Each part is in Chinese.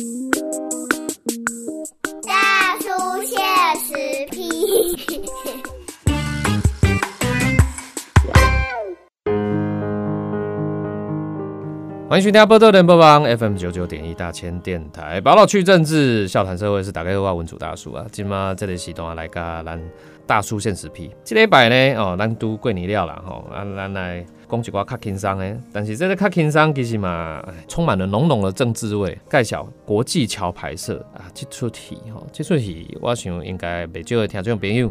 大欢迎收听波多联播网 FM 九九点一大千电台，宝岛去政治，笑谈社会是打开话文主大叔啊。今嘛这里是东啊来个咱大叔现实批，这礼拜呢哦，咱都过年了啦吼，啊咱来讲一寡较轻松的，但是这个较轻松其实嘛，哎充满了浓浓的政治味。介绍国际桥牌社啊，这出题吼，这出题我想应该袂少的听众朋友。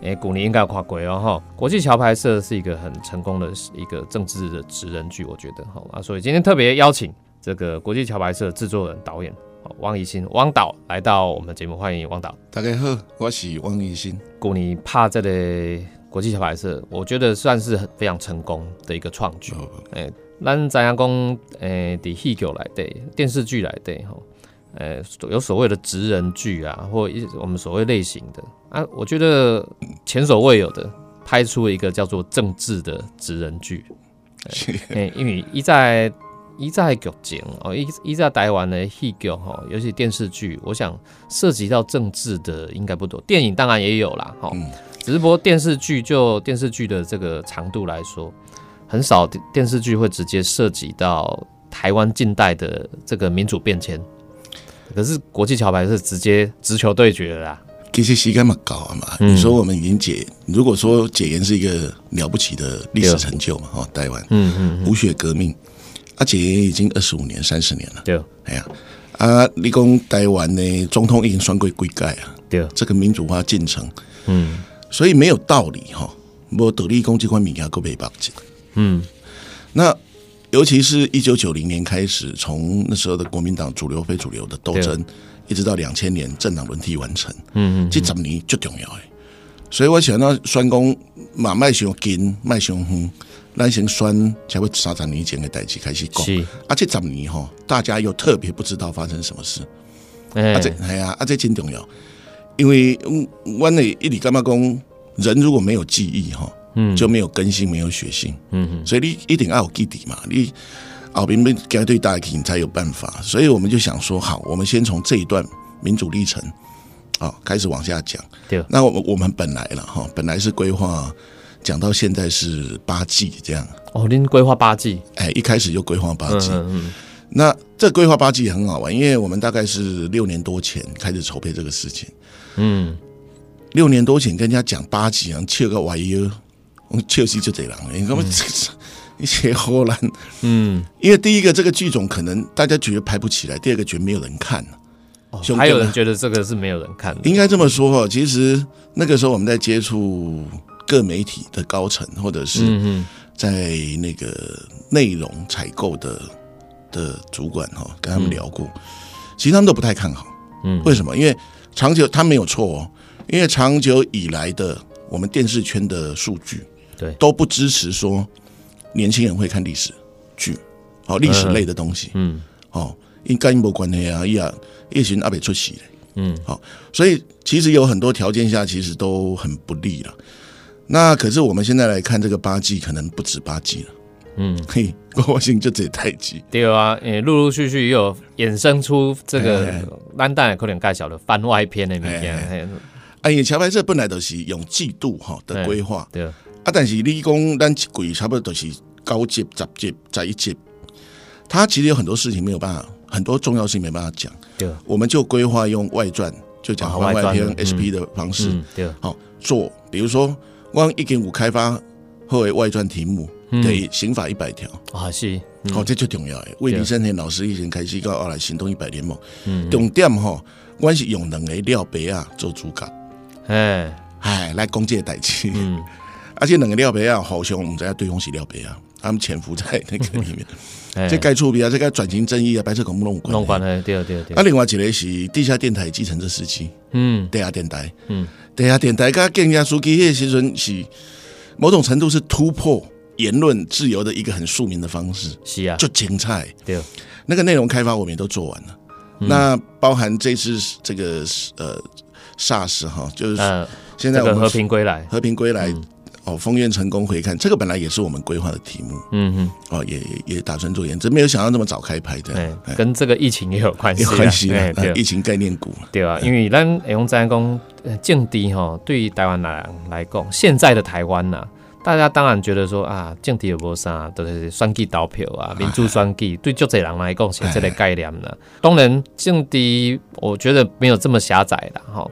诶，古尼应该有看过哦哈。国际桥牌社是一个很成功的一个政治的职人剧，我觉得好啊，所以今天特别邀请这个国际桥牌社制作人、导演汪怡新汪导来到我们节目，欢迎汪导。大家好，我是汪怡新。古尼怕这个国际桥牌社，我觉得算是非常成功的一个创举。诶，咱怎样讲？诶，伫戏剧来对，电视剧来对哈。呃，有所谓的职人剧啊，或一我们所谓类型的啊，我觉得前所未有的拍出一个叫做政治的职人剧。哎，因为一在一在剧情哦，一一在台湾的戏剧哈，尤其电视剧，我想涉及到政治的应该不多。电影当然也有啦，哈，只是不过电视剧就电视剧的这个长度来说，很少电视剧会直接涉及到台湾近代的这个民主变迁。可是国际桥牌是直接直球对决的啦。其实膝盖嘛高啊嘛，你说我们已经解，如果说解严是一个了不起的历史成就嘛，哈，台湾，嗯嗯，无血革命，啊，解严已经二十五年、三十年了，对，哎呀，啊，你讲台湾呢，总统已经双规规改啊，对，这个民主化进程，嗯，所以没有道理哈，我得力攻击官民要够被绑紧，嗯，那。尤其是一九九零年开始，从那时候的国民党主流非主流的斗争，一直到两千年政党轮替完成，嗯嗯，这十年最重要诶。所以我想到算讲马麦熊金麦熊哼，咱先宣才会三十年前的代志开始讲，啊，这十年哈，大家又特别不知道发生什么事，啊这哎呀，啊这真重要，因为我那一里干嘛讲，人如果没有记忆哈。嗯，就没有更新，没有血性，嗯所以你一定要有基底嘛，你后边没该对大家才有办法，所以我们就想说，好，我们先从这一段民主历程，啊，开始往下讲。对，那我们我们本来了哈，本来是规划讲到现在是八季这样。哦，您规划八季？哎，一开始就规划八季。嗯嗯。那这规划八季也很好玩，因为我们大概是六年多前开始筹备这个事情。嗯。六年多前跟人家讲八季，然后切个 YU。确实就这样，你看嘛，一些荷兰，嗯，因为第一个这个剧种可能大家觉得拍不起来，第二个觉得没有人看哦，还有人觉得这个是没有人看，应该这么说哈。其实那个时候我们在接触各媒体的高层，或者是在那个内容采购的的主管哈，跟他们聊过，其实他们都不太看好。嗯，为什么？因为长久他没有错哦，因为长久以来的我们电视圈的数据。对，都不支持说年轻人会看历史剧，哦，历史类的东西，嗯，哦，应该没关系啊，呀，叶群阿北出席嘞，嗯，好，所以其实有很多条件下，其实都很不利了。那可是我们现在来看这个八季，可能不止八季了，嗯，嘿，国兴就这太极，对啊，诶，陆陆续续又有衍生出这个烂蛋可能盖小的番外篇的名片，哎呀，桥牌社本来都是用季度哈的规划，对。啊，但是你讲咱一季差不多都是高级、十集在一集，他其实有很多事情没有办法，很多重要性没办法讲。对，我们就规划用外传，就讲番外篇 SP 的方式，对，好做。比如说，光一点五开发后为外传题目，对，刑法一百条。啊，是，好，这就重要诶。为李生田老师以前开始搞阿来行动一百联盟，重点哈，我是用两个廖白啊做主角，哎哎，来攻击代志。而且两个廖培啊，好像我们在对方是廖培啊，他们潜伏在那个里面。这该出比啊，这个转型正义啊，白色恐怖弄关。弄关的，对对对。啊，另外一个是地下电台继承这时期，嗯，地下电台，嗯，地下电台跟更加书记迄时阵是某种程度是突破言论自由的一个很庶民的方式。是啊，就精彩。对，那个内容开发我们也都做完了。那包含这次这个呃 SARS 哈，就是现在我们和平归来，和平归来。哦，封院成功回看，这个本来也是我们规划的题目，嗯哼，哦，也也打算做研究没有想到那么早开拍的，跟这个疫情也有关系，有关系，对，疫情概念股，对啊，因为咱用在讲降低哈，对于台湾来来讲，现在的台湾呐。大家当然觉得说啊，政体有无啥，都是选举投票啊，民主选举，对足侪人来讲是这个概念的。当然，政体我觉得没有这么狭窄的哈。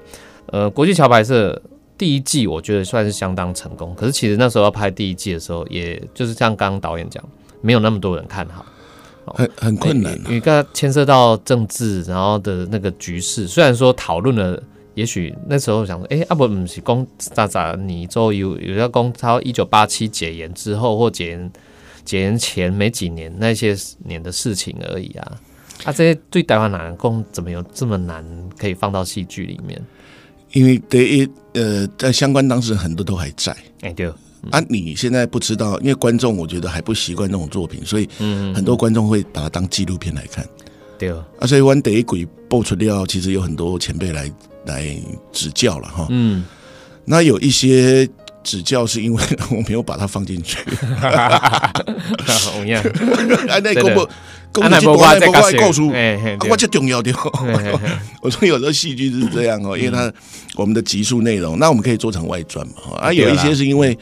呃，国际桥牌社第一季我觉得算是相当成功，可是其实那时候要拍第一季的时候，也就是像刚刚导演讲，没有那么多人看好，很很困难，因为刚牵涉到政治，然后的那个局势，虽然说讨论了。也许那时候想说，哎，阿伯不是公咋咋，你做有有要公超一九八七解严之后或解严解严前没几年那些年的事情而已啊。啊，这些对台湾男工怎么有这么难可以放到戏剧里面？因为第一，呃，在相关当事人很多都还在。哎，对。啊，你现在不知道，因为观众我觉得还不习惯这种作品，所以很多观众会把它当纪录片来看。对。啊，所以玩第一鬼播出料，其实有很多前辈来。来指教了哈，嗯，那有一些指教是因为 我没有把它放进去，同 样，哎，那公布公布不快不快告诉，我这重要的，我说有的戏剧是这样哦，因为它我们的集数内容，那我们可以做成外传嘛，啊，有一些是因为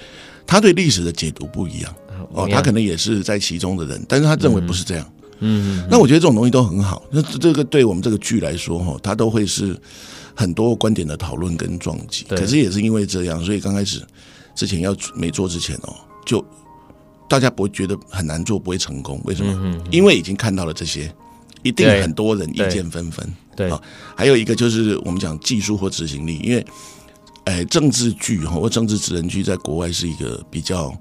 他对历史的解读不一样，哦，他可能也是在其中的人，但是他认为不是这样，嗯，那我觉得这种东西都很好，那这个对我们这个剧来说哈，它都会是。很多观点的讨论跟撞击，可是也是因为这样，所以刚开始之前要没做之前哦，就大家不会觉得很难做，不会成功。为什么？因为已经看到了这些，一定很多人意见纷纷。对啊，还有一个就是我们讲技术或执行力，因为哎，政治剧哈或政治职人剧在国外是一个比较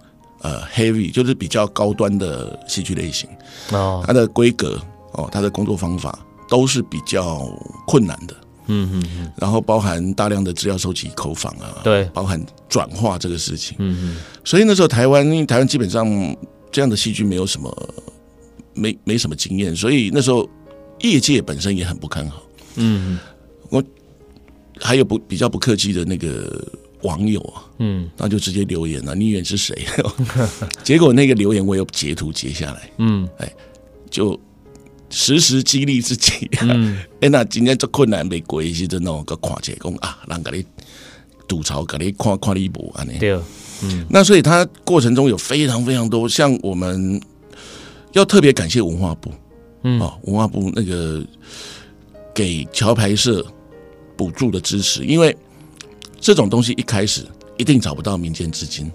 呃 heavy，就是比较高端的戏剧类型哦，它的规格哦，它的工作方法都是比较困难的。嗯嗯嗯，然后包含大量的资料收集、口访啊，对，包含转化这个事情。嗯嗯，所以那时候台湾，因为台湾基本上这样的戏剧没有什么，没没什么经验，所以那时候业界本身也很不看好。嗯，我还有不比较不客气的那个网友啊，嗯，那就直接留言了，你以为是谁？结果那个留言我有截图截下来，嗯，哎，就。时时激励自己，哎，那今天这困难没关系，就那种个看起来讲啊，让给你吐槽，给你看看你无安尼，对，嗯，那所以他过程中有非常非常多，像我们要特别感谢文化部，嗯，哦，文化部那个给桥牌社补助的支持，因为这种东西一开始一定找不到民间资金，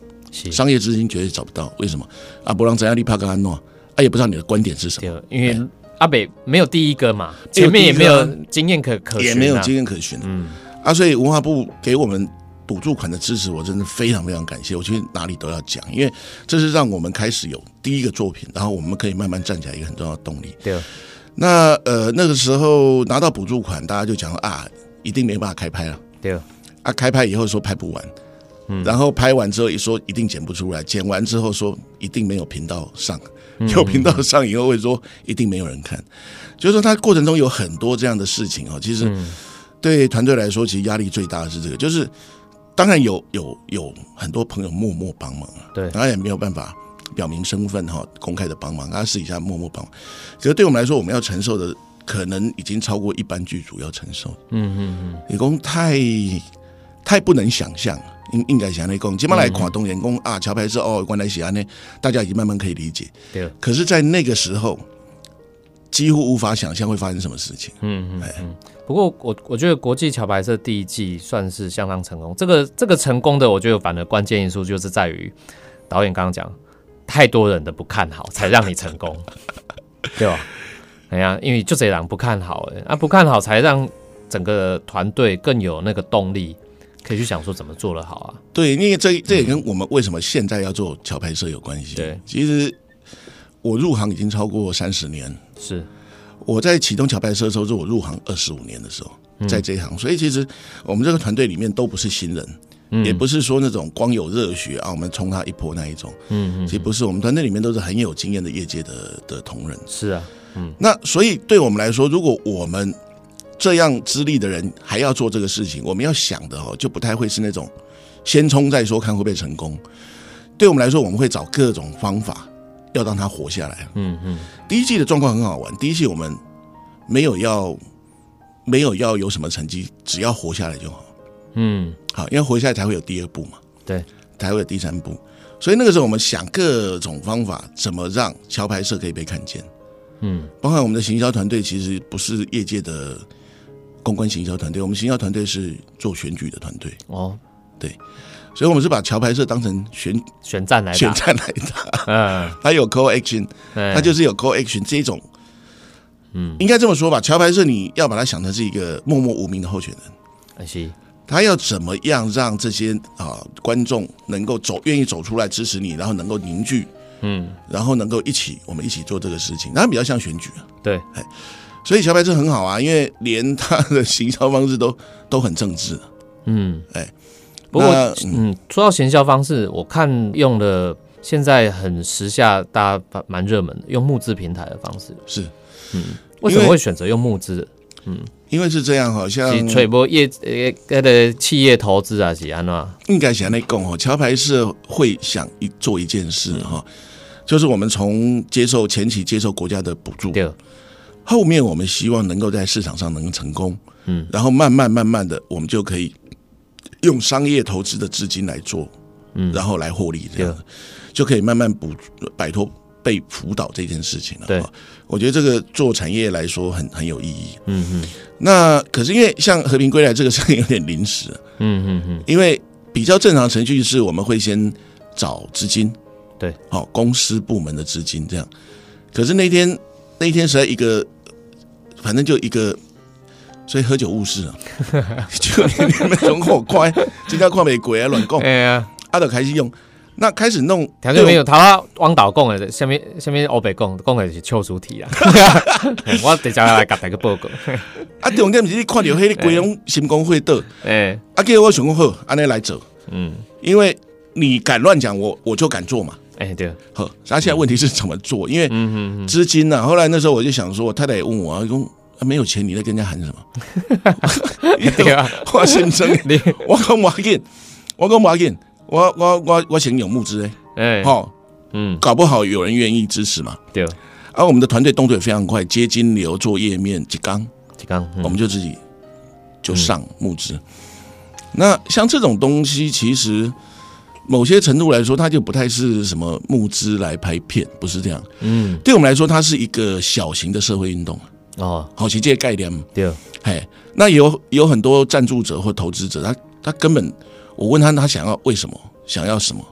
商业资金绝对找不到，为什么？啊，不让怎样利帕格安诺，啊，也不知道你的观点是什么，因为。阿北没有第一个嘛，前面也没有经验可可，也没有经验可循。嗯，啊，所以文化部给我们补助款的支持，我真的非常非常感谢。我去哪里都要讲，因为这是让我们开始有第一个作品，然后我们可以慢慢站起来一个很重要的动力。对。那呃那个时候拿到补助款，大家就讲啊，一定没办法开拍了。对。啊，开拍以后说拍不完，嗯，然后拍完之后一说一定剪不出来，剪完之后说一定没有频道上。有频道上以后会说一定没有人看，就是说他过程中有很多这样的事情哦。其实对团队来说，其实压力最大的是这个，就是当然有有有很多朋友默默帮忙啊，对，他也没有办法表明身份哈，公开的帮忙，他私底下默默帮。其实对我们来说，我们要承受的可能已经超过一般剧组要承受。嗯嗯嗯，李工太太不能想象。应应该想来讲，今晚来看东员工啊，桥牌社哦，原来是安呢，大家已经慢慢可以理解。对。可是，在那个时候，几乎无法想象会发生什么事情。嗯嗯。哎，不过我我觉得国际桥牌社第一季算是相当成功。这个这个成功的，我觉得反而关键因素就是在于导演刚刚讲，太多人的不看好，才让你成功，对吧？哎呀，因为就这样不看好，哎，啊不看好，才让整个团队更有那个动力。可以去想说怎么做的好啊？对，因为这这也跟我们为什么现在要做桥拍社有关系。对，其实我入行已经超过三十年。是我在启动桥拍摄的时候，是我入行二十五年的时候，在这一行，所以其实我们这个团队里面都不是新人，也不是说那种光有热血啊，我们冲他一波那一种。嗯嗯，其实不是，我们团队里面都是很有经验的业界的的同仁。是啊，嗯，那所以对我们来说，如果我们这样资历的人还要做这个事情，我们要想的哦，就不太会是那种先冲再说，看会不会成功。对我们来说，我们会找各种方法要让他活下来。嗯嗯，第一季的状况很好玩，第一季我们没有要没有要有什么成绩，只要活下来就好。嗯，好，因为活下来才会有第二步嘛，对，才会有第三步。所以那个时候我们想各种方法，怎么让桥牌社可以被看见。嗯，包括我们的行销团队其实不是业界的公关行销团队，我们行销团队是做选举的团队，哦，对。所以我们是把桥牌社当成选选战来打，选战来打。嗯，它有 call action，它它就是有 call action 这种，嗯，应该这么说吧。桥牌社你要把它想成是一个默默无名的候选人。哎是，他要怎么样让这些啊观众能够走，愿意走出来支持你，然后能够凝聚，嗯，然后能够一起，我们一起做这个事情，那比较像选举啊。对，所以小白车很好啊，因为连他的行销方式都 都很政治。嗯，哎，不过那嗯，说到行销方式，我看用的现在很时下，大家蛮热门的，用募资平台的方式，是。嗯。为什么会选择用募资？嗯。因为是这样，好像是吹波业呃那个企业投资啊，是安怎？应该想那讲哦，桥牌是会想一做一件事哈，就是我们从接受前期接受国家的补助，对，后面我们希望能够在市场上能成功，嗯，然后慢慢慢慢的，我们就可以用商业投资的资金来做，嗯。然后来获利，这样。就可以慢慢补摆脱被辅导这件事情了。对。我觉得这个做产业来说很很有意义。嗯嗯那可是因为像和平归来这个事情有点临时，嗯嗯嗯，因为比较正常程序是我们会先找资金，对，好、公司部门的资金这样。可是那天那一天实在一个，反正就一个，所以喝酒误事啊，就你们从我快，今天看美鬼啊乱讲，哎呀，阿德开始用，那开始弄，条件没有，他汪导讲的，下面下面欧北讲讲的是秋主题啊，我等下来甲大家报告，啊，重点是你看到迄个规种心公会倒，哎，啊，结果我想讲好，安尼来走，嗯，因为你敢乱讲，我我就敢做嘛。哎对，好，那现在问题是怎么做？因为资金呢、啊，后来那时候我就想说，我太太也问我啊，说、啊、没有钱，你在跟人家喊什么？对啊，我先生，你我讲马紧，我讲马紧，我我我我先有募资哎，哎，好，嗯搞不好有人愿意支持嘛。对，而、我们的团队动作也非常快，接金流、做页面、几缸，几刚，我们就自己就上募资。那像这种东西，其实某些程度来说，它就不太是什么募资来拍片，不是这样。嗯。对我们来说，它是一个小型的社会运动，哦。好，其实这些概念。对，嘿，那有有很多赞助者或投资者，他他根本，我问他他想要为什么，想要什么，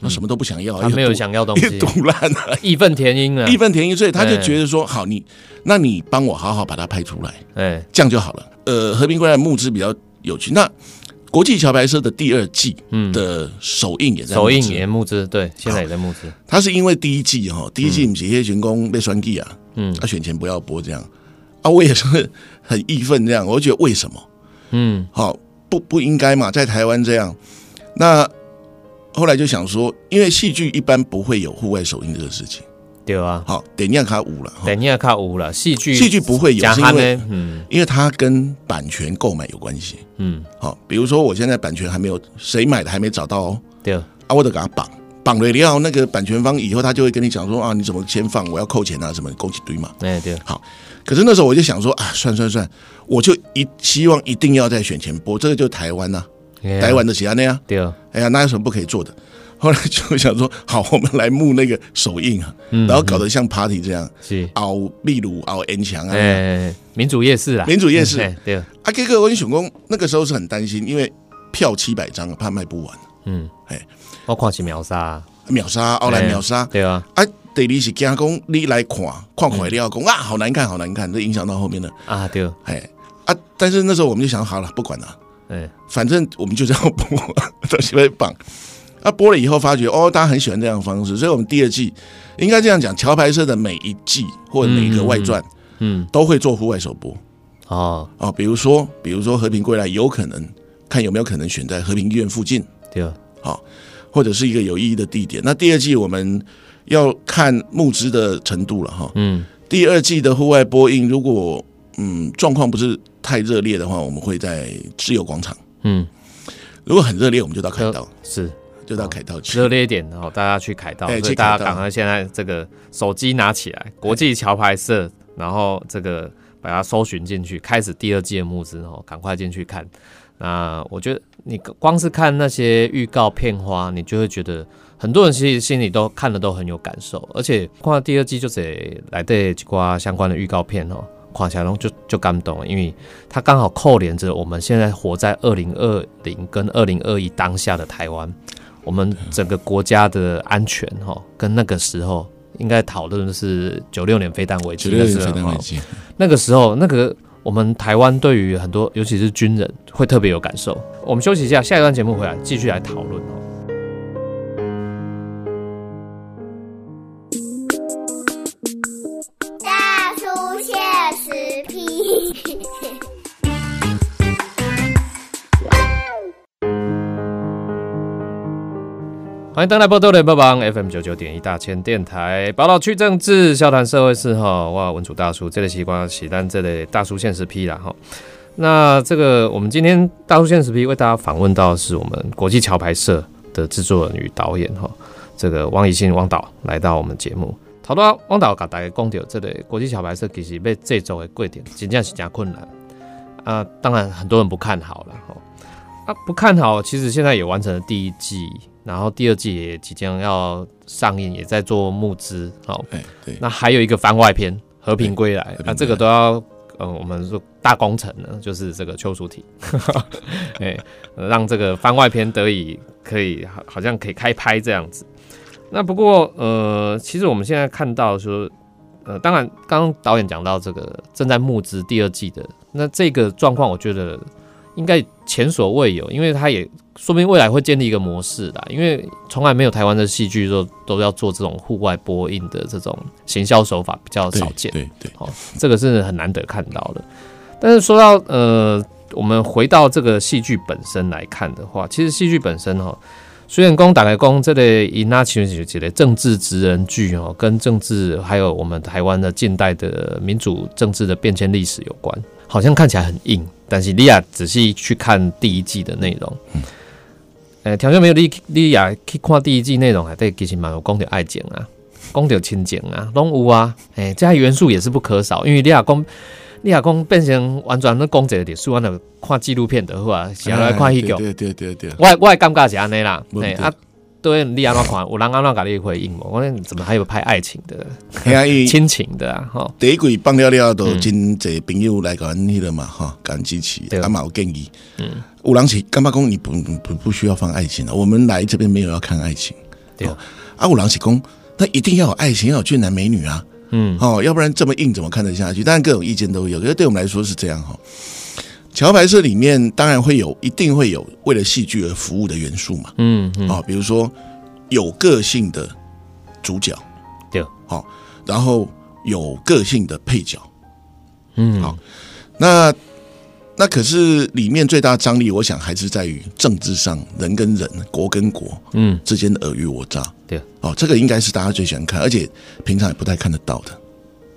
他什么都不想要，他没有想要东一西，堵烂了，义愤填膺啊，义愤填膺，所以他就哎。觉得说，好，你那你帮我好好把它拍出来，哎，这样就好了。呃，和平归来募资比较有趣，那国际桥牌社的第二季嗯，的首映也在首映也募资，对，现在也在募资，他是因为第一季哈，第一季不是些员工被酸计啊，嗯。他选前不要播这样。啊，我也是很义愤这样，我就觉得为什么？嗯。好，不不应该嘛，在台湾这样。那后来就想说，因为戏剧一般不会有户外首映这个事情。对啊，好，点样卡五了，哈。等一下卡五了，戏剧戏剧不会有，是因为，嗯。因为它跟版权购买有关系。嗯，好，比如说我现在版权还没有谁买的还没找到哦，对，啊，我得给他绑。绑了以后，那个版权方以后他就会跟你讲说啊，你怎么先放，我要扣钱啊，什么勾起堆嘛。哎对，好。可是那时候我就想说啊，算算算，我就一希望一定要在选前播，这个就台湾呐、台湾的其他那样。对，哎呀，那有什么不可以做的？后来就想说，好，我们来募那个首映啊，嗯然后搞得像 party 这样，是，熬秘鲁、熬 N 墙啊。哎，民主夜市啊，民主夜市。哎对，啊，哥哥我跟熊公那个时候是很担心，因为票七百张，怕卖不完，嗯，哎，我看是秒杀，秒杀，后来秒杀。对啊，啊，第二是惊讲你来看，看看了讲啊，好难看，好难看，这影响到后面的，啊对，哎。啊，但是那时候我们就想好了，不管了，哎，反正我们就这样播，到西会绑。啊，播了以后发觉哦，大家很喜欢这样的方式，所以我们第二季应该这样讲，桥牌社的每一季或者每一个外传嗯，都会做户外首播。哦，哦，比如说，比如说和平归来有可能看有没有可能选在和平医院附近，对啊，好，或者是一个有意义的地点。那第二季我们要看募资的程度了哈。嗯。第二季的户外播映，如果嗯状况不是太热烈的话，我们会在自由广场。嗯。如果很热烈，我们就到凯道，是就到凯道去。热烈一点，然后大家去凯道，哎所以大家赶快现在这个手机拿起来，国际桥牌社，然后这个把它搜寻进去，开始第二季的募资哦，赶快进去看。那我觉得你光是看那些预告片花，你就会觉得很多人其实心里都看了都很有感受，而且看到第二季就得来对几挂相关的预告片哦。看起来然后就就感动了，因为它刚好扣连着我们现在活在二零二零跟二零二一当下的台湾，我们整个国家的安全哈，跟那个时候应该讨论的是九六年飞弹危机的时候。那个时候那个我们台湾对于很多尤其是军人会特别有感受。我们休息一下，下一段节目回来继续来讨论哦。欢迎登来波多联播榜 FM 九九点一大千电台，宝岛区政治，笑谈社会事哈。哇，文主大叔，这类习惯喜单这类大叔现实批啦哈。那这个我们今天大叔现实批为大家访问到的是我们国际桥牌社的制作人与导演哈，这个汪怡信汪导来到我们节目。好多汪导给大家讲到，这个国际桥牌社其实被制作的过程真正是加困难啊。当然很多人不看好了哈。啊，不看好，其实现在也完成了第一季，然后第二季也即将要上映，也在做募资。好，哎，对，那还有一个番外篇《和平归来》那这个都要，呃，我们说大工程呢，就是这个邱淑婷，哎，让这个番外篇得以可以好好像可以开拍这样子。那不过，呃，其实我们现在看到说，呃，当然，刚刚导演讲到这个正在募资第二季的，那这个状况，我觉得应该前所未有，因为他也说明未来会建立一个模式啦。因为从来没有台湾的戏剧都都要做这种户外播映的这种行销手法，比较少见。对对，哦，这个是很难得看到的。但是说到呃，我们回到这个戏剧本身来看的话，其实戏剧本身哈、哦，虽然公打开公这类以那其实几类政治职人剧哦，跟政治还有我们台湾的近代的民主政治的变迁历史有关，好像看起来很硬，但是利亚仔细去看第一季的内容，嗯，呃，条件没有你你也去看第一季内容，还对其实蛮有讲到爱情啊，讲到亲情啊，拢有啊，诶、这些元素也是不可少，因为你也讲。你也讲变成完全咧讲一个历史，我就看纪录片的好啊，是来看戏剧。对对对对，我的我的感觉是安尼啦，对哎啊，对，你安怎看？有人安怎甲你回应无？我说你怎么还有拍爱情的、亲情的啊？吼，第一季放了了，都真侪朋友来甲阮迄个嘛，哈，甲阮支持，对啊嘛有建议，嗯，有人是干嘛讲你不不不需要放爱情了？我们来这边没有要看爱情，对哦啊，有人是讲那一定要有爱情，要有俊男美女啊，嗯，哦，要不然这么硬怎么看得下去？当然各种意见都有，可是对我们来说是这样哈。桥牌社里面当然会有，一定会有为了戏剧而服务的元素嘛，嗯嗯，啊、比如说有个性的主角，对，好、然后有个性的配角，嗯，好那那可是里面最大张力，我想还是在于政治上人跟人、国跟国嗯，之间的尔虞我诈。对，哦，这个应该是大家最喜欢看，而且平常也不太看得到的。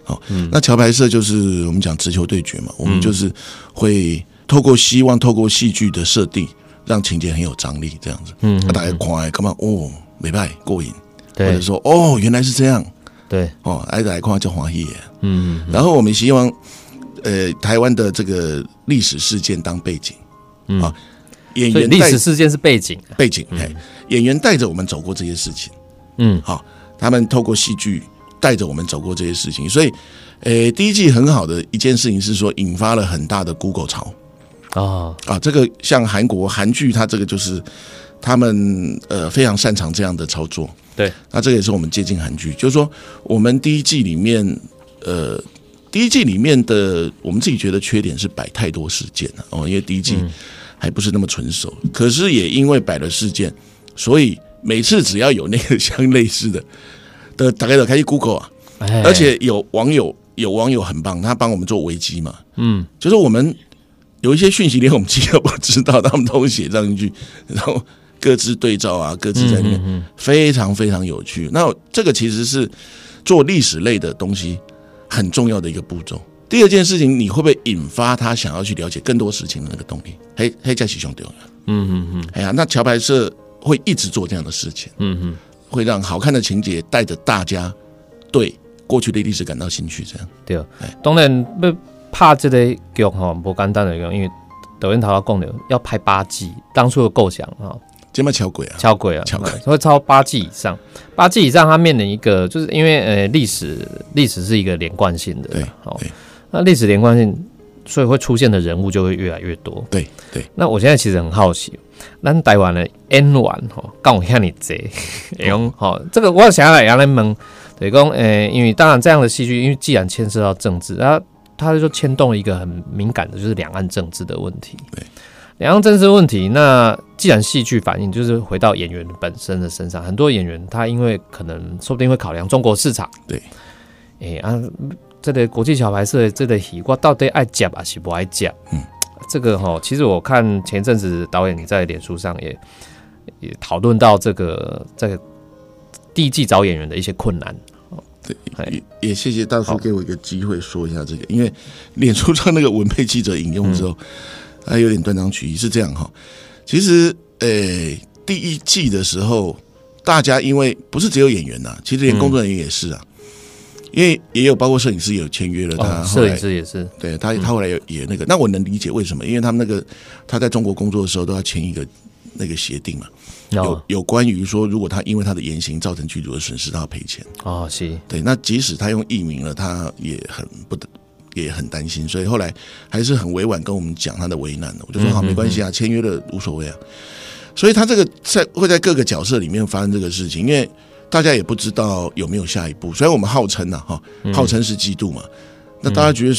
好、那桥牌社就是我们讲直球对决嘛，我们就是会透过希望透过戏剧的设定，让情节很有张力，这样子。嗯啊，大家看干嘛？哦，没败过瘾，或者说哦，原来是这样。对，哦，挨着，来看叫黄奕。嗯然后我们希望，呃，台湾的这个历史事件当背景，嗯啊，演员历史事件是背景，背景，哎、演员带着我们走过这些事情，嗯好、他们透过戏剧带着我们走过这些事情，所以，呃，第一季很好的一件事情是说，引发了很大的 Google 潮。哦，啊，这个像韩国韩剧，它这个就是他们呃非常擅长这样的操作，对，那这个也是我们接近韩剧，就是说我们第一季里面，呃，第一季里面的我们自己觉得缺点是摆太多事件了哦，因为第一季还不是那么纯熟，可是也因为摆了事件，所以每次只要有那个相类似的的，大概都开始 Google 啊，哎而且有网友有网友很棒，他帮我们做危机嘛，嗯，就是我们有一些讯息连我们自己都不知道，他们都写上进去，然后各自对照啊，各自在里面，非常非常有趣。那这个其实是做历史类的东西很重要的一个步骤。第二件事情，你会不会引发他想要去了解更多事情的那个动力？嘿，嘿，在其中重要。嗯嗯嗯。哎呀，那桥牌社会一直做这样的事情。嗯嗯，会让好看的情节带着大家对过去的历史感到兴趣。这样对。哎，当然要拍这个剧哈，不简单的，因为抖音头要讲的要拍八季，当初的构想哈。这么巧鬼啊？巧鬼啊！巧鬼会超八季以上，八季以上，它面临一个，就是因为呃，历史历史是一个连贯性的，对，好，那历史连贯性，所以会出现的人物就会越来越多，对对。那我现在其实很好奇，那台湾的 N 完哈，刚我看你贼，用好 这个，我想要来来问，对讲，呃，因为当然这样的戏剧，因为既然牵涉到政治，然后它就牵动了一个很敏感的，就是两岸政治的问题，对。两岸政治问题，那既然戏剧反映，就是回到演员本身的身上。很多演员他因为可能说不定会考量中国市场，对，哎啊，这个国际小牌社这个戏，我到底爱讲还是不爱讲？嗯，这个哈，其实我看前阵子导演你在脸书上也也讨论到这个在第一季找演员的一些困难。对，也也谢谢大叔给我一个机会说一下这个，因为脸书上那个文配记者引用之后。还有点断章取义，是这样哈。其实，诶，第一季的时候，大家因为不是只有演员呐，其实连工作人员也是啊。因为也有包括摄影师有签约了，他摄影师也是，对他他后来也也那个，那我能理解为什么，因为他们那个他在中国工作的时候都要签一个那个协定嘛，有有关于说，如果他因为他的言行造成剧组的损失，他要赔钱。哦，是，对，那即使他用艺名了，他也很不得。也很担心，所以后来还是很委婉跟我们讲他的为难的。我就说好，没关系啊，签约了无所谓啊。所以他这个在会在各个角色里面发生这个事情，因为大家也不知道有没有下一步。虽然我们号称呐，哈，号称是基督嘛，那大家觉得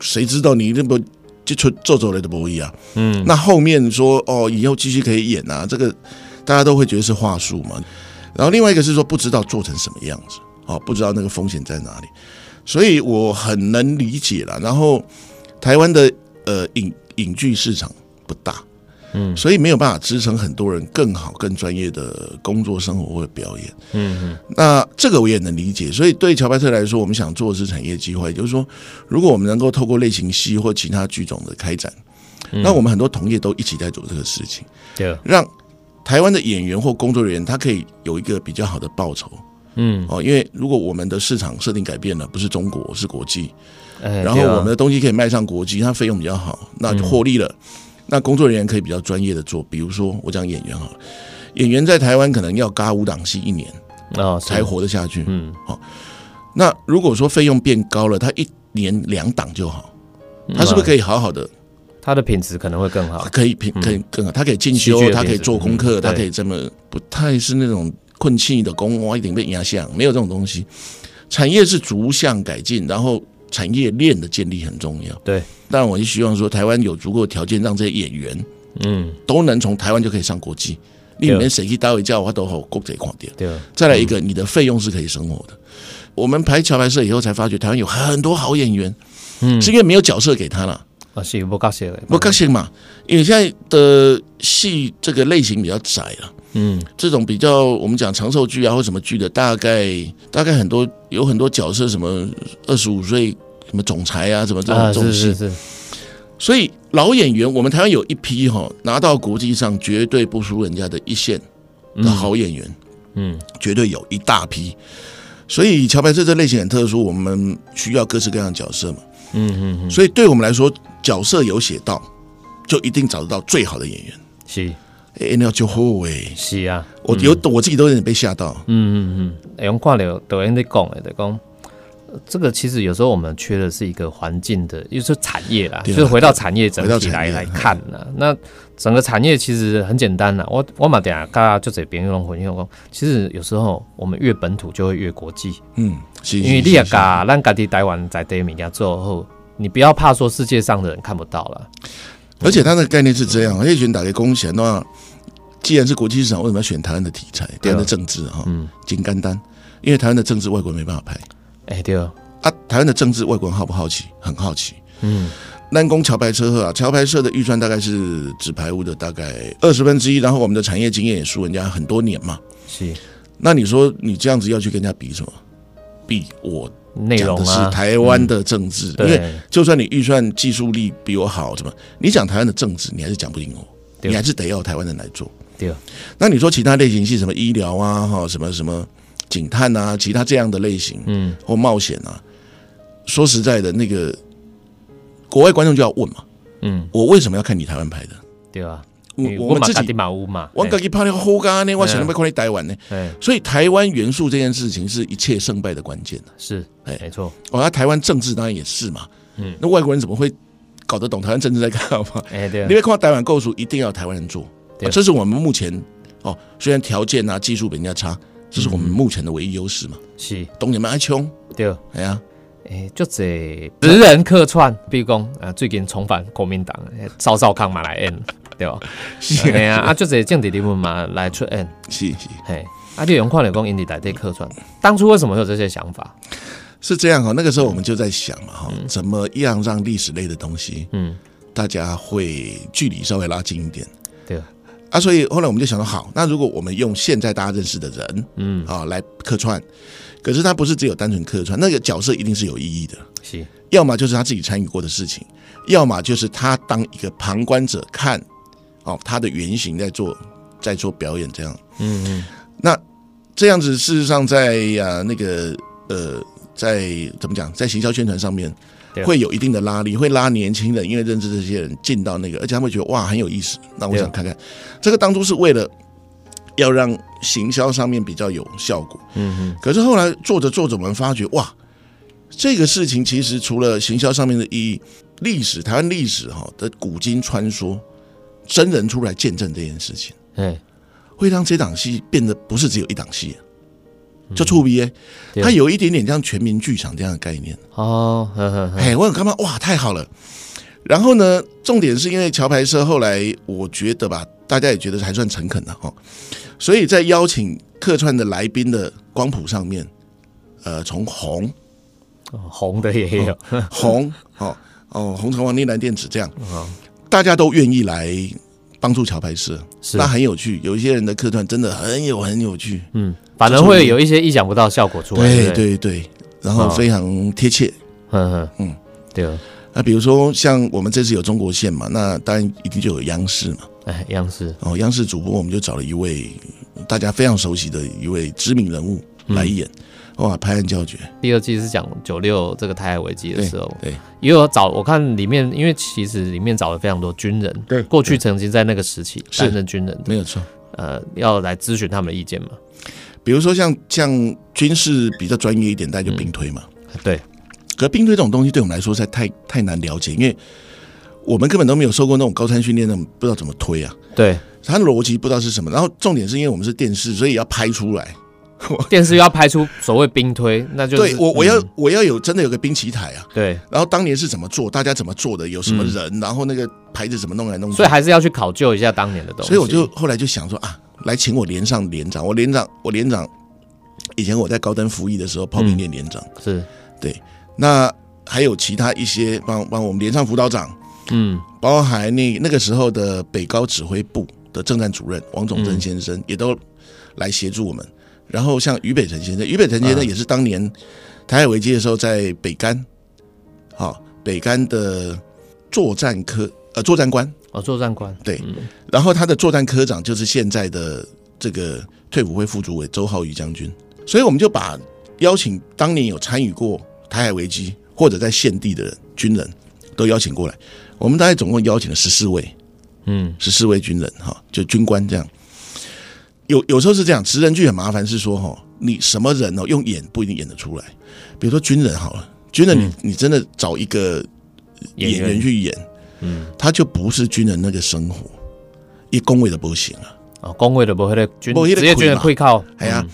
谁知道你那么就出做走了的博弈啊？嗯，那后面说哦，以后继续可以演啊，这个大家都会觉得是话术嘛。然后另外一个是说不知道做成什么样子，哦，不知道那个风险在哪里。所以我很能理解了。然后台湾的呃影影剧市场不大，嗯，所以没有办法支撑很多人更好、更专业的工作、生活或者表演，嗯嗯。那这个我也能理解。所以对乔白特来说，我们想做的是产业机会，就是说，如果我们能够透过类型戏或其他剧种的开展，那我们很多同业都一起在做这个事情，对，让台湾的演员或工作人员他可以有一个比较好的报酬。嗯哦，因为如果我们的市场设定改变了，不是中国是国际，然后我们的东西可以卖上国际，它费用比较好，那就获利了。那工作人员可以比较专业的做，比如说我讲演员哈，演员在台湾可能要嘎五档戏一年啊才活得下去。嗯，好，那如果说费用变高了，他一年两档就好，他是不是可以好好的？他的品质可能会更好，可以品可以更好，他可以进修，他可以做功课，他可以这么不太是那种。困气的工哇，一定被压下，没有这种东西。产业是逐项改进，然后产业链的建立很重要。对，当然我就希望说，台湾有足够条件让这些演员，嗯，都能从台湾就可以上国际。你连谁去单位叫我都好国贼狂点。对，再来一个，你的费用是可以生活的。我们排桥牌社以后才发觉，台湾有很多好演员，嗯，是因为没有角色给他了。啊，是不高兴了，不高兴嘛？因为现在的戏这个类型比较窄了。嗯，这种比较我们讲长寿剧啊或什么剧的，大概大概很多有很多角色，什么二十五岁什么总裁啊，什么这种东西。是是是。所以老演员，我们台湾有一批哈，拿到国际上绝对不输人家的一线的好演员，嗯，绝对有一大批。所以桥牌社这类型很特殊，我们需要各式各样的角色嘛。嗯嗯嗯。所以对我们来说，角色有写到，就一定找得到最好的演员。是。哎，你要救护哎！是啊，我有我自己都有点被吓到。嗯嗯嗯，用挂了抖音在讲诶，在讲这个其实有时候我们缺的是一个环境的，就是产业啦，就是回到产业整体来来看呢。那整个产业其实很简单啦，我我嘛等下大家就这边用回应讲，其实有时候我们越本土就会越国际。嗯，因为你也嘎，咱家己台湾在对面家做后，你不要怕说世界上的人看不到了。而且它的概念是这样，叶群打给公贤的话。既然是国际市场，为什么要选台湾的题材？台湾的政治哈，嗯，金干单，因为台湾的政治外国没办法拍。哎，对啊，啊，台湾的政治外国人好不好奇？很好奇。嗯，南宫桥牌车啊，桥牌社的预算大概是纸牌屋的大概二十分之一，然后我们的产业经验也输人家很多年嘛。是，那你说你这样子要去跟人家比什么？比我内容的是台湾的政治，因为就算你预算技术力比我好，怎么你讲台湾的政治，你还是讲不赢我。你还是得要台湾人来做。对，那你说其他类型是，什么医疗啊，哈，什么什么警探啊，其他这样的类型，嗯，或冒险啊，说实在的，那个国外观众就要问嘛，嗯，我为什么要看你台湾拍的？对啊，我我们自己马屋嘛，我自己拍那个好干呢，我想要看你台湾呢，所以台湾元素这件事情是一切胜败的关键是，哎，没错，哦，那台湾政治当然也是嘛，嗯，那外国人怎么会搞得懂台湾政治在干嘛？哎，对，因为看台湾构筑一定要台湾人做。这是我们目前哦，虽然条件啊、技术比人家差，这是我们目前的唯一优势嘛。是，懂你们爱穷对，哎呀，哎，就这十人客串，比如讲啊，最近重返国民党，赵少康嘛来演，对。吧？是啊，啊，就这政治人物嘛来出演，是是，嘿，啊，你用看来讲，因地带这客串，当初为什么会有这些想法？是这样哈，那个时候我们就在想嘛哈，怎么样让历史类的东西，嗯，大家会距离稍微拉近一点，对。啊，所以后来我们就想说，好，那如果我们用现在大家认识的人，嗯，啊，来客串，可是他不是只有单纯客串，那个角色一定是有意义的，是，要么就是他自己参与过的事情，要么就是他当一个旁观者看，哦，他的原型在做，在做表演这样，嗯嗯，那这样子事实上在呀那个呃，在怎么讲，在行销宣传上面。会有一定的拉力，会拉年轻人，因为认知这些人进到那个，而且他们会觉得哇很有意思。那我想看看，这个当初是为了要让行销上面比较有效果。嗯哼。可是后来做着做着，我们发觉哇，这个事情其实除了行销上面的意义，历史台湾历史哈的古今穿梭，真人出来见证这件事情，嗯，会让这档戏变得不是只有一档戏。就触鼻诶，它有一点点像全民剧场这样的概念哦。哎，我很看到哇，太好了。然后呢，重点是因为桥牌社后来，我觉得吧，大家也觉得还算诚恳的哈。所以在邀请客串的来宾的光谱上面，呃，从红红的也有红哦哦，红橙黄绿蓝靛紫这样，大家都愿意来帮助桥牌社，那很有趣。有一些人的客串真的很有很有趣，嗯。反而会有一些意想不到效果出来，对对对，然后非常贴切，嗯嗯。嗯，对。那比如说像我们这次有中国线嘛，那当然一定就有央视嘛，哎，央视。哦，央视主播我们就找了一位大家非常熟悉的一位知名人物来演，哇，拍案叫绝。第二季是讲九六这个台海危机的时候，对，也有找我看里面，因为其实里面找了非常多军人，对，过去曾经在那个时期担任军人，没有错，呃，要来咨询他们的意见嘛。比如说像像军事比较专业一点，大家就兵推嘛。对，可兵推这种东西对我们来说，在太太难了解，因为我们根本都没有受过那种高山训练，那种不知道怎么推啊。对，它的逻辑不知道是什么。然后重点是因为我们是电视，所以要拍出来。电视要拍出所谓兵推，那就对我我要我要有真的有个兵棋台啊。对，然后当年是怎么做，大家怎么做的，有什么人，然后那个牌子怎么弄来弄去，所以还是要去考究一下当年的东西。所以我就后来就想说啊，来请我连上连长，我连长我连长。以前我在高登服役的时候，炮兵连连长是对。那还有其他一些帮帮我们连上辅导长，嗯，包含那那个时候的北高指挥部的政战主任王总珍先生，也都来协助我们。然后像俞北辰先生，俞北辰先生也是当年台海危机的时候在北干，好北干的作战科呃作战官哦作战官对。然后他的作战科长就是现在的这个退伍会副主委周浩宇将军。所以我们就把邀请当年有参与过台海危机或者在现地的人军人都邀请过来。我们大概总共邀请了十四位，嗯，十四位军人哈，就军官这样。有有时候是这样，职人剧很麻烦，是说哈，你什么人哦，用演不一定演得出来。比如说军人好了，军人你你真的找一个演员去演，嗯，他就不是军人那个生活，一工位的不行啊。啊，工位的不会的军职业军人会靠，哎呀。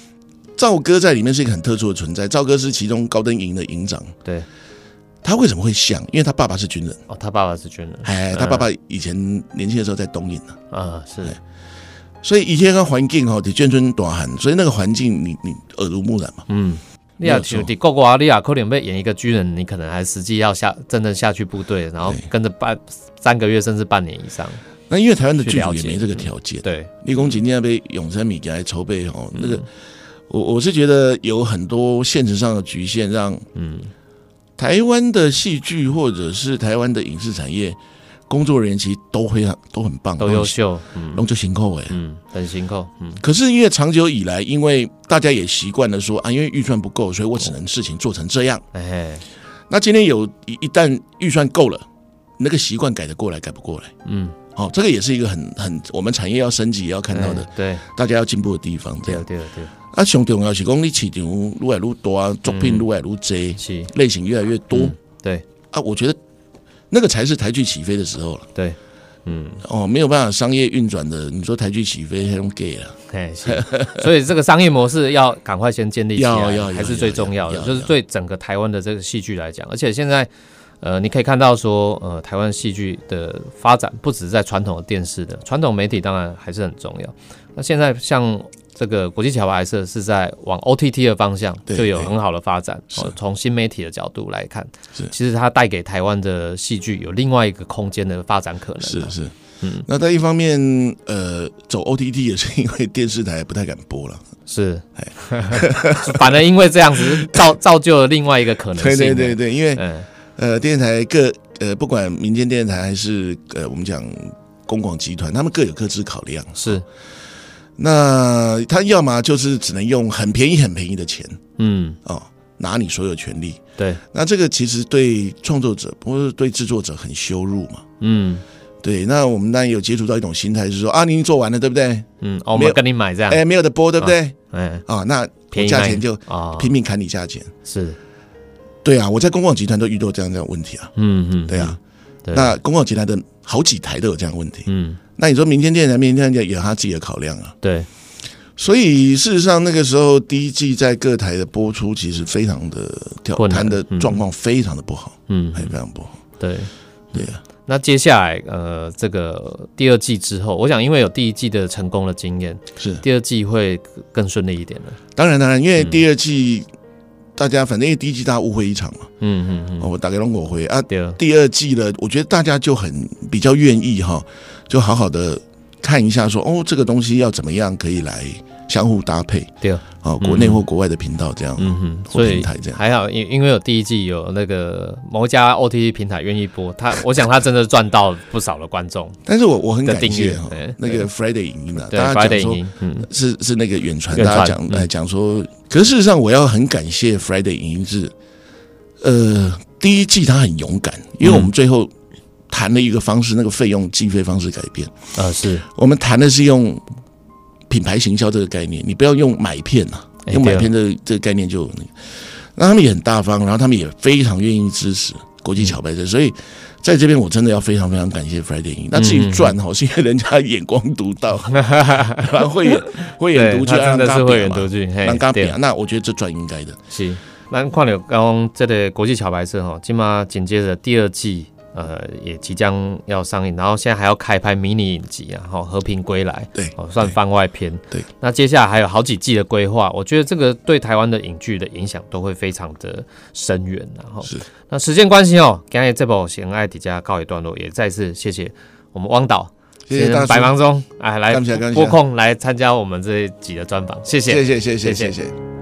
赵哥在里面是一个很特殊的存在。赵哥是其中高登营的营长。对，他为什么会像？因为他爸爸是军人。哦，他爸爸是军人。哎，他爸爸以前年轻的时候在东营呢。啊，是。所以以前个环境哈，得眷村短寒，所以那个环境你你耳濡目染嘛。嗯，你要去你过过啊，你亚可能被演一个军人，你可能还实际要下真的下去部队，然后跟着半三个月甚至半年以上。那因为台湾的剧组也没这个条件。对，立功今天要被永生米给来筹备哦，那个。我我是觉得有很多现实上的局限，让嗯台湾的戏剧或者是台湾的影视产业工作人员其实都非常都很棒，都优秀，嗯，龙就辛苦哎，嗯，很辛苦，嗯。可是因为长久以来，因为大家也习惯了说啊，因为预算不够，所以我只能事情做成这样。哎，那今天有一一旦预算够了，那个习惯改得过来，改不过来，嗯，好，这个也是一个很很我们产业要升级要看到的，对，大家要进步的地方。对对对。啊，上重要是讲你市场越来越多，作品越来越多，类型越来越多。对啊，我觉得。那个才是台剧起飞的时候了。对，嗯，哦，没有办法商业运转的，你说台剧起飞还用给了？哎，所以这个商业模式要赶快先建立起来，还是最重要的。就是对整个台湾的这个戏剧来讲，而且现在，呃，你可以看到说，呃，台湾戏剧的发展不只是在传统的电视的，传统媒体当然还是很重要。那现在像。这个国际桥牌社是在往 OTT 的方向就有很好的发展。从新媒体的角度来看，其实它带给台湾的戏剧有另外一个空间的发展可能。是是，嗯，那在一方面，呃，走 OTT 也是因为电视台不太敢播了。是，反而因为这样子造 造就了另外一个可能性。对对对对，因为呃，电视台各呃，不管民间电视台还是呃，我们讲公广集团，他们各有各自考量。是。那他要么就是只能用很便宜、很便宜的钱，嗯，哦，拿你所有权利。对，那这个其实对创作者不是对制作者很羞辱嘛。嗯，对。那我们当然有接触到一种心态，是说啊，您做完了，对不对？嗯，哦我们跟你买这样，哎，没有的播，对不对？哎，啊，那便宜价钱就啊拼命砍你价钱。是，对啊，我在公共集团都遇到这样这样问题啊。嗯嗯，对啊。那公共集团的好几台都有这样问题。嗯。那你说民间电视台、民间电视台有他自己的考量啊？对，所以事实上那个时候第一季在各台的播出，其实非常的挑谈的状况非常的不好，嗯，还非常不好。对，对啊。那接下来呃，这个第二季之后，我想因为有第一季的成功的经验，是第二季会更顺利一点的。当然，当然，因为第二季大家反正因为第一季大家误会一场嘛，嗯嗯嗯，我打给龙果回啊，第二季了，我觉得大家就很比较愿意哈。就好好的看一下，说哦，这个东西要怎么样可以来相互搭配？对啊，国内或国外的频道这样，嗯哼，所以这样还好，因因为有第一季有那个某一家 OTT 平台愿意播，他我想他真的赚到不少的观众。但是我我很感谢那个 Friday 影音啊，大家讲说，嗯，是是那个远传，大家讲来讲说，可是事实上我要很感谢 Friday 影音是，呃，第一季他很勇敢，因为我们最后。谈的一个方式，那个费用计费方式改变。啊，是。我们谈的是用品牌行销这个概念，你不要用买片啊，用买片的这个概念就那他们也很大方，然后他们也非常愿意支持国际桥牌社，所以在这边我真的要非常非常感谢 Friday 电影。那至于赚哈，是因为人家眼光独到，会演 会演独剧，真的是会演独剧，让咖比那我觉得这赚应该的。是，那看了刚刚这个国际桥牌社哈，起码紧接着第二季。呃，也即将要上映，然后现在还要开拍迷你影集啊，哈，《和平归来》对，哦，算番外篇。对，那接下来还有好几季的规划，我觉得这个对台湾的影剧的影响都会非常的深远。然后是，那时间关系哦，今天这部《贤爱》底下告一段落，也再次谢谢我们汪导，谢谢百忙中哎来拨空来参加我们这一集的专访，谢谢，谢谢，谢谢，谢谢。